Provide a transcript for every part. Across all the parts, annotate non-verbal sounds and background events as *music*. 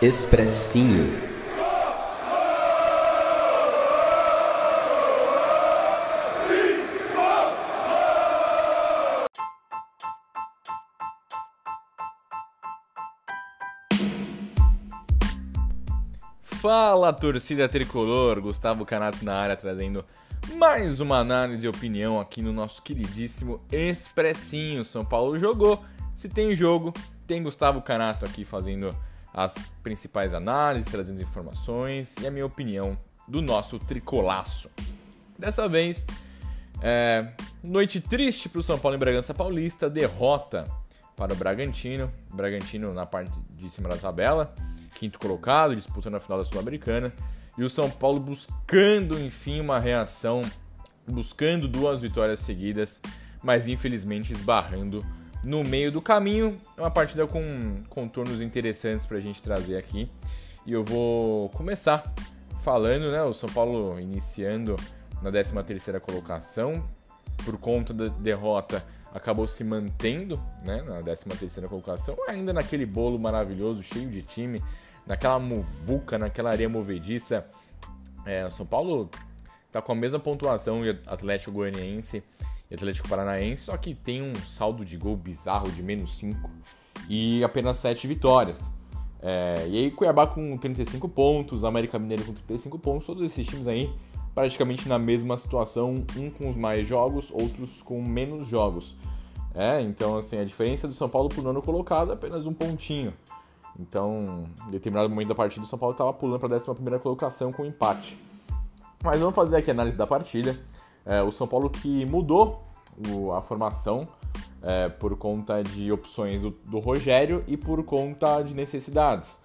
Expressinho. Fala torcida tricolor, Gustavo Canato na área trazendo mais uma análise e opinião aqui no nosso queridíssimo Expressinho. São Paulo jogou, se tem jogo, tem Gustavo Canato aqui fazendo as principais análises, trazendo informações e a minha opinião do nosso tricolaço. Dessa vez, é, noite triste para o São Paulo em Bragança Paulista, derrota para o Bragantino, Bragantino na parte de cima da tabela, quinto colocado, disputando a final da Sul-Americana, e o São Paulo buscando enfim uma reação, buscando duas vitórias seguidas, mas infelizmente esbarrando no meio do caminho. É uma partida com contornos interessantes para a gente trazer aqui. E eu vou começar falando, né? O São Paulo iniciando na 13 terceira colocação. Por conta da derrota, acabou se mantendo né, na 13 terceira colocação. Ainda naquele bolo maravilhoso, cheio de time. Naquela muvuca, naquela areia movediça. É, o São Paulo tá com a mesma pontuação de Atlético Goianiense e Atlético Paranaense, só que tem um saldo de gol bizarro de menos 5 e apenas 7 vitórias. É, e aí Cuiabá com 35 pontos, América Mineiro com 35 pontos, todos esses times aí praticamente na mesma situação, um com os mais jogos, outros com menos jogos. É, então assim, a diferença do São Paulo pro nono colocado é apenas um pontinho. Então, em determinado momento da partida, o São Paulo estava pulando para a 11 colocação com empate. Mas vamos fazer aqui a análise da partida. É, o São Paulo que mudou o, a formação é, por conta de opções do, do, Rogério e por conta de necessidades.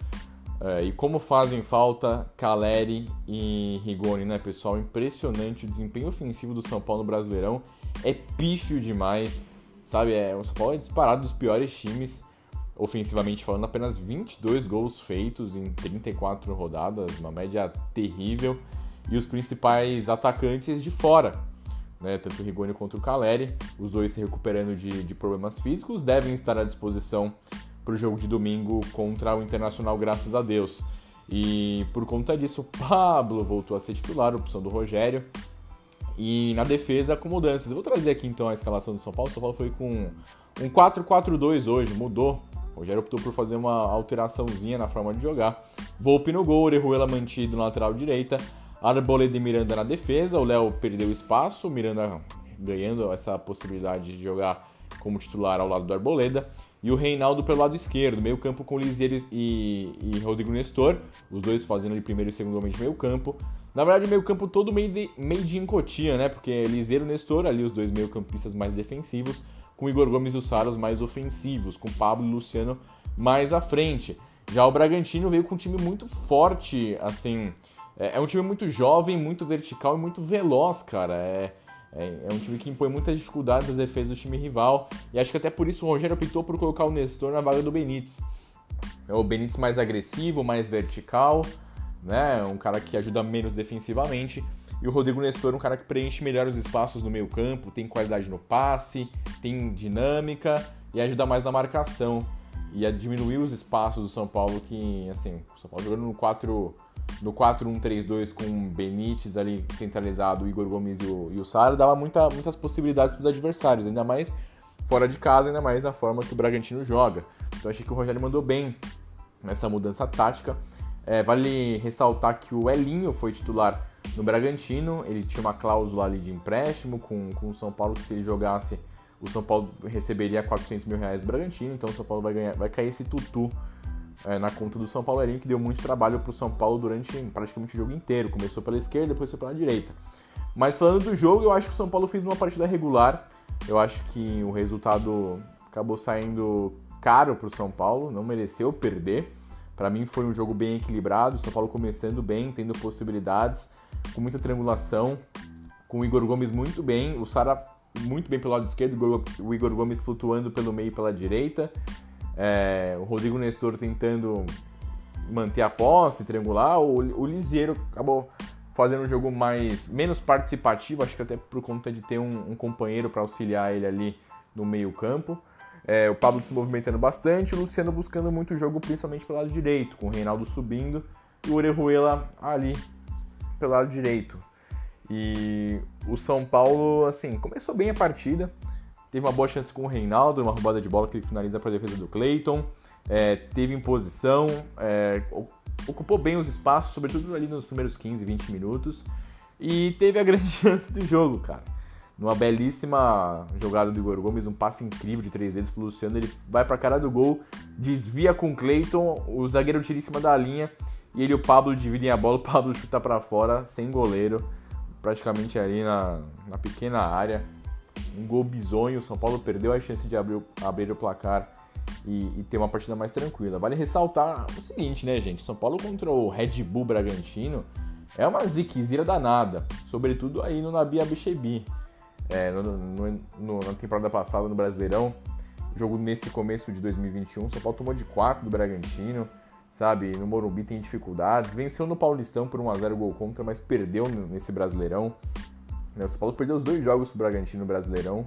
É, e como fazem falta Caleri e Rigoni, né, pessoal? Impressionante o desempenho ofensivo do São Paulo no Brasileirão. É pífio demais, sabe? É, o São Paulo é disparado dos piores times, ofensivamente falando. Apenas 22 gols feitos em 34 rodadas, uma média terrível. E os principais atacantes de fora né, tanto o Rigoni quanto o Caleri, os dois se recuperando de, de problemas físicos, devem estar à disposição para o jogo de domingo contra o Internacional, graças a Deus. E por conta disso, o Pablo voltou a ser titular, opção do Rogério. E na defesa, com mudanças. Eu vou trazer aqui então a escalação do São Paulo. O São Paulo foi com um 4-4-2 hoje, mudou. O Rogério optou por fazer uma alteraçãozinha na forma de jogar. Volpe no gol, Orejuela mantido na lateral direita. Arboleda e Miranda na defesa, o Léo perdeu espaço, Miranda ganhando essa possibilidade de jogar como titular ao lado do Arboleda. E o Reinaldo pelo lado esquerdo, meio campo com Liseiro e, e Rodrigo Nestor, os dois fazendo ali primeiro e segundo homem de meio campo. Na verdade, meio campo todo meio de, meio de encotia, né? Porque Liseiro e Nestor, ali os dois meio campistas mais defensivos, com Igor Gomes e o Saros mais ofensivos, com Pablo e Luciano mais à frente. Já o Bragantino veio com um time muito forte, assim, é, é, um time muito jovem, muito vertical e muito veloz, cara. É, é, é, um time que impõe muitas dificuldades às defesas do time rival. E acho que até por isso o Rogério optou por colocar o Nestor na vaga do Benítez. É o Benítez mais agressivo, mais vertical, né? Um cara que ajuda menos defensivamente. E o Rodrigo Nestor, um cara que preenche melhor os espaços no meio campo, tem qualidade no passe, tem dinâmica e ajuda mais na marcação. E a diminuir os espaços do São Paulo, que, assim, o São Paulo jogando no 4 no 4-1-3-2 com Benítez ali centralizado, Igor Gomes e o, e o Sara, dava muita, muitas possibilidades para os adversários, ainda mais fora de casa, ainda mais na forma que o Bragantino joga. Então achei que o Rogério mandou bem nessa mudança tática. É, vale ressaltar que o Elinho foi titular no Bragantino, ele tinha uma cláusula ali de empréstimo com, com o São Paulo que se ele jogasse, o São Paulo receberia 400 mil reais do Bragantino, então o São Paulo vai, ganhar, vai cair esse tutu é, na conta do São Paulo que deu muito trabalho para o São Paulo durante praticamente o jogo inteiro. Começou pela esquerda, depois foi pela direita. Mas falando do jogo, eu acho que o São Paulo fez uma partida regular. Eu acho que o resultado acabou saindo caro para o São Paulo, não mereceu perder. Para mim foi um jogo bem equilibrado, o São Paulo começando bem, tendo possibilidades, com muita triangulação, com o Igor Gomes muito bem, o Sara muito bem pelo lado esquerdo, o Igor Gomes flutuando pelo meio e pela direita. É, o Rodrigo Nestor tentando manter a posse, triangular. O, o Lisieiro acabou fazendo um jogo mais menos participativo, acho que até por conta de ter um, um companheiro para auxiliar ele ali no meio campo. É, o Pablo se movimentando bastante, o Luciano buscando muito jogo, principalmente pelo lado direito, com o Reinaldo subindo e o Orejuela ali pelo lado direito. E o São Paulo, assim, começou bem a partida, teve uma boa chance com o Reinaldo, uma roubada de bola que ele finaliza para a defesa do Cleiton, é, teve imposição, é, ocupou bem os espaços, sobretudo ali nos primeiros 15, 20 minutos, e teve a *laughs* grande chance do jogo, cara. Numa belíssima jogada do Igor Gomes, um passe incrível de três dedos pro Luciano, ele vai pra cara do gol, desvia com o Cleiton, o zagueiro tira em cima da linha, e ele e o Pablo dividem a bola, o Pablo *laughs* chuta para fora, sem goleiro, praticamente ali na, na pequena área. Um gol bizonho, o São Paulo perdeu a chance de abrir, abrir o placar e, e, ter uma partida mais tranquila. Vale ressaltar o seguinte, né, gente? São Paulo contra o Red Bull Bragantino é uma ziquezira danada, sobretudo aí no Nabi Abichebi. É, no, no, no, na temporada passada no Brasileirão, jogo nesse começo de 2021, São Paulo tomou de 4 do Bragantino, sabe? No Morumbi tem dificuldades, venceu no Paulistão por 1x0 gol contra, mas perdeu nesse Brasileirão. O São Paulo perdeu os dois jogos pro Bragantino no Brasileirão,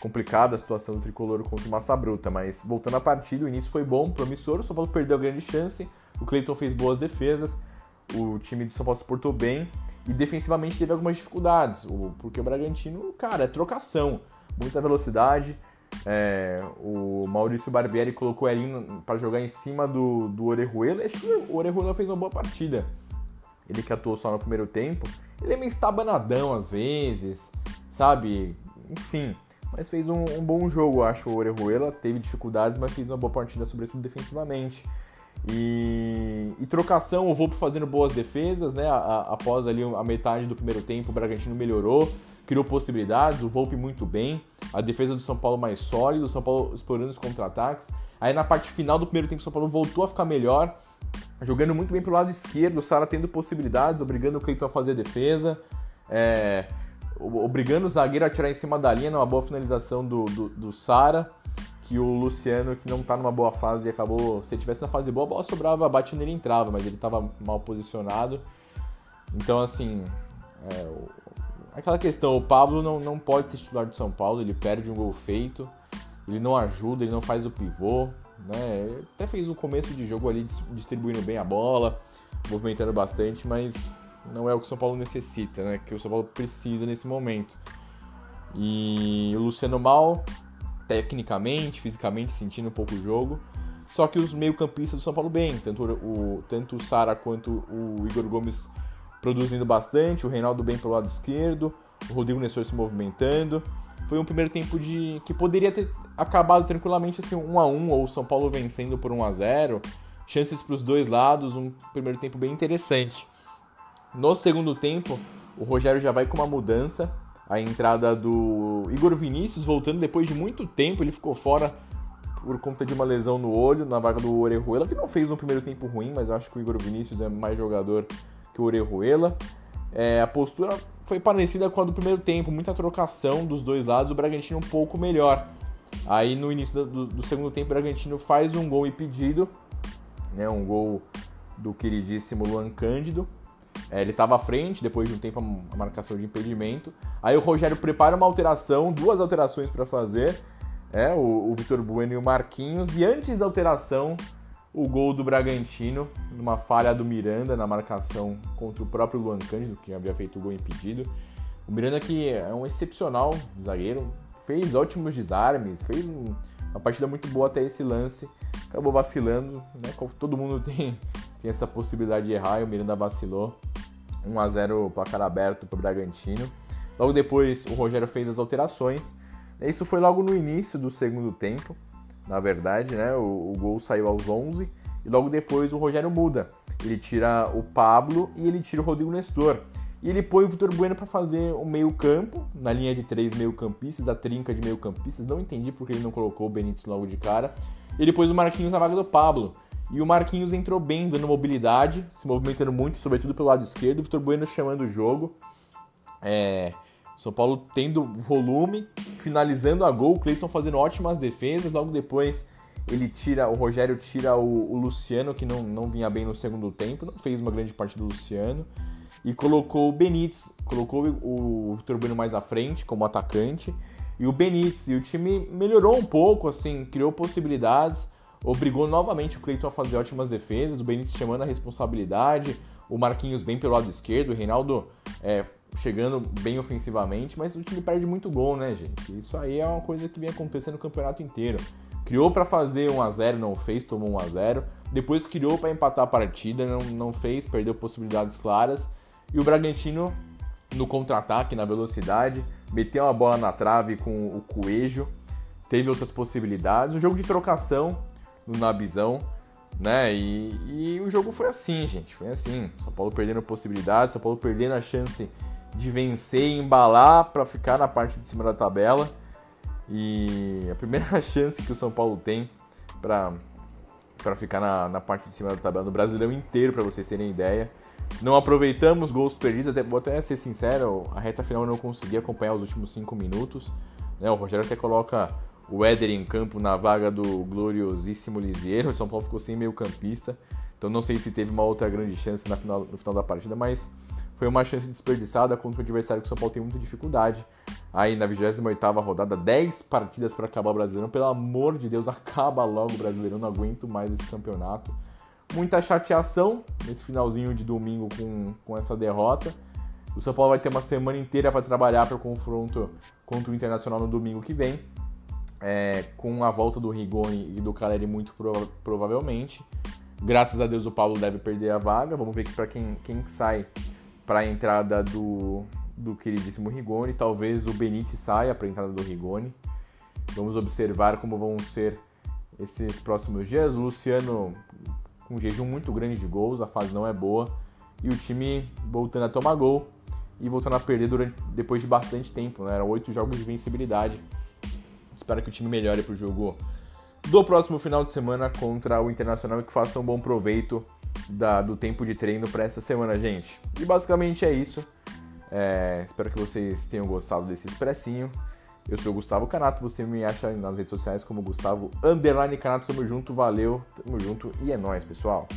complicada a situação do tricolor contra o Massa Bruta, mas voltando à partida, o início foi bom, promissor, o São Paulo perdeu a grande chance, o Cleiton fez boas defesas, o time do São Paulo se portou bem e defensivamente teve algumas dificuldades, porque o Bragantino, cara, é trocação, muita velocidade. É, o Maurício Barbieri colocou ele para jogar em cima do, do Orejuela acho que o Orejuela fez uma boa partida. Ele que atuou só no primeiro tempo, ele é meio estabanadão às vezes, sabe? Enfim, mas fez um, um bom jogo, acho. O Orejuela teve dificuldades, mas fez uma boa partida, sobretudo defensivamente. E, e, trocação, o Volpe fazendo boas defesas, né? A, a, após ali a metade do primeiro tempo, o Bragantino melhorou, criou possibilidades, o Volpe muito bem, a defesa do São Paulo mais sólida, o São Paulo explorando os contra-ataques. Aí na parte final do primeiro tempo, o São Paulo voltou a ficar melhor, jogando muito bem pelo lado esquerdo, o Sara tendo possibilidades, obrigando o Cleiton a fazer a defesa, é, obrigando o zagueiro a tirar em cima da linha numa boa finalização do, do, do Sara que o Luciano, que não tá numa boa fase, acabou. Se ele tivesse na fase boa, a bola sobrava, bate nele e entrava, mas ele tava mal posicionado. Então, assim. É, aquela questão, o Pablo não, não pode ser titular do São Paulo, ele perde um gol feito, ele não ajuda, ele não faz o pivô. Né? Até fez o começo de jogo ali distribuindo bem a bola, movimentando bastante, mas não é o que o São Paulo necessita, né? Que o São Paulo precisa nesse momento. E o Luciano mal, tecnicamente, fisicamente, sentindo um pouco o jogo. Só que os meio-campistas do São Paulo bem, tanto o, tanto o Sara quanto o Igor Gomes produzindo bastante, o Reinaldo bem pelo lado esquerdo, o Rodrigo Nestor se movimentando. Foi um primeiro tempo de que poderia ter acabado tranquilamente assim 1 a 1 ou o São Paulo vencendo por 1 a 0. Chances para os dois lados, um primeiro tempo bem interessante. No segundo tempo, o Rogério já vai com uma mudança, a entrada do Igor Vinícius voltando depois de muito tempo, ele ficou fora por conta de uma lesão no olho, na vaga do Orejuela, que não fez um primeiro tempo ruim, mas eu acho que o Igor Vinícius é mais jogador que o Orejuela. É, a postura foi parecida com a do primeiro tempo, muita trocação dos dois lados, o Bragantino um pouco melhor. Aí no início do, do segundo tempo, o Bragantino faz um gol impedido, né, um gol do queridíssimo Luan Cândido, é, ele estava à frente, depois de um tempo a marcação de impedimento. Aí o Rogério prepara uma alteração, duas alterações para fazer. É, o, o Vitor Bueno e o Marquinhos. E antes da alteração, o gol do Bragantino, numa falha do Miranda na marcação contra o próprio Luan Cândido, que havia feito o gol impedido. O Miranda que é um excepcional zagueiro, fez ótimos desarmes, fez uma partida muito boa até esse lance. Acabou vacilando, né? Todo mundo *laughs* tem tem essa possibilidade de errar e o Miranda vacilou. 1 a 0 placar aberto para o Bragantino. Logo depois o Rogério fez as alterações. Isso foi logo no início do segundo tempo, na verdade, né? O, o gol saiu aos 11 e logo depois o Rogério muda. Ele tira o Pablo e ele tira o Rodrigo Nestor. E ele põe o Vitor Bueno para fazer o meio-campo, na linha de três meio-campistas, a trinca de meio-campistas. Não entendi porque ele não colocou o Benítez logo de cara. Ele pôs o Marquinhos na vaga do Pablo. E o Marquinhos entrou bem, dando mobilidade, se movimentando muito, sobretudo pelo lado esquerdo. O Vitor Bueno chamando o jogo. É, São Paulo tendo volume, finalizando a gol. O Cleiton fazendo ótimas defesas. Logo depois ele tira, o Rogério tira o, o, Luciano, que não, não vinha bem no segundo tempo, não fez uma grande parte do Luciano. E colocou o Benítez, colocou o Vitor Bueno mais à frente como atacante. E o Benítez. E o time melhorou um pouco, assim, criou possibilidades, obrigou novamente o Cleiton a fazer ótimas defesas, o Benítez chamando a responsabilidade, o Marquinhos bem pelo lado esquerdo, o Reinaldo é, chegando bem ofensivamente, mas o time perde muito gol, né, gente? Isso aí é uma coisa que vem acontecendo no campeonato inteiro. Criou para fazer 1 a 0 não fez, tomou 1 a 0 Depois criou para empatar a partida, não, não fez, perdeu possibilidades claras. E o Bragantino, no contra-ataque, na velocidade, meteu uma bola na trave com o Coelho, teve outras possibilidades. Um jogo de trocação no Nabizão, né? E, e o jogo foi assim, gente. Foi assim. São Paulo perdendo possibilidades, São Paulo perdendo a chance de vencer e embalar para ficar na parte de cima da tabela. E a primeira *laughs* chance que o São Paulo tem para ficar na, na parte de cima da tabela do Brasileiro inteiro, para vocês terem ideia. Não aproveitamos gols perdidos, até, vou até ser sincero, a reta final eu não consegui acompanhar os últimos 5 minutos. Né? O Rogério até coloca o Éder em campo na vaga do gloriosíssimo Lisieiro. O São Paulo ficou sem meio campista, então não sei se teve uma outra grande chance na final, no final da partida, mas foi uma chance desperdiçada contra um adversário que o São Paulo tem muita dificuldade. Aí na 28ª rodada, 10 partidas para acabar o Brasileirão. Pelo amor de Deus, acaba logo o Brasileirão, não aguento mais esse campeonato. Muita chateação nesse finalzinho de domingo com, com essa derrota. O São Paulo vai ter uma semana inteira para trabalhar para o confronto contra o Internacional no domingo que vem. É, com a volta do Rigoni e do Caleri muito prova provavelmente. Graças a Deus o Paulo deve perder a vaga. Vamos ver que para quem, quem sai para a entrada do, do queridíssimo Rigoni. Talvez o Benite saia para a entrada do Rigoni. Vamos observar como vão ser esses próximos dias. O Luciano com um jejum muito grande de gols, a fase não é boa. E o time voltando a tomar gol e voltando a perder durante, depois de bastante tempo. Né? Eram oito jogos de vencibilidade. Espero que o time melhore para o jogo do próximo final de semana contra o Internacional e que faça um bom proveito da, do tempo de treino para essa semana, gente. E basicamente é isso. É, espero que vocês tenham gostado desse expressinho. Eu sou o Gustavo Canato, você me acha nas redes sociais como Gustavo Underline Canato. Tamo junto, valeu, tamo junto e é nóis, pessoal.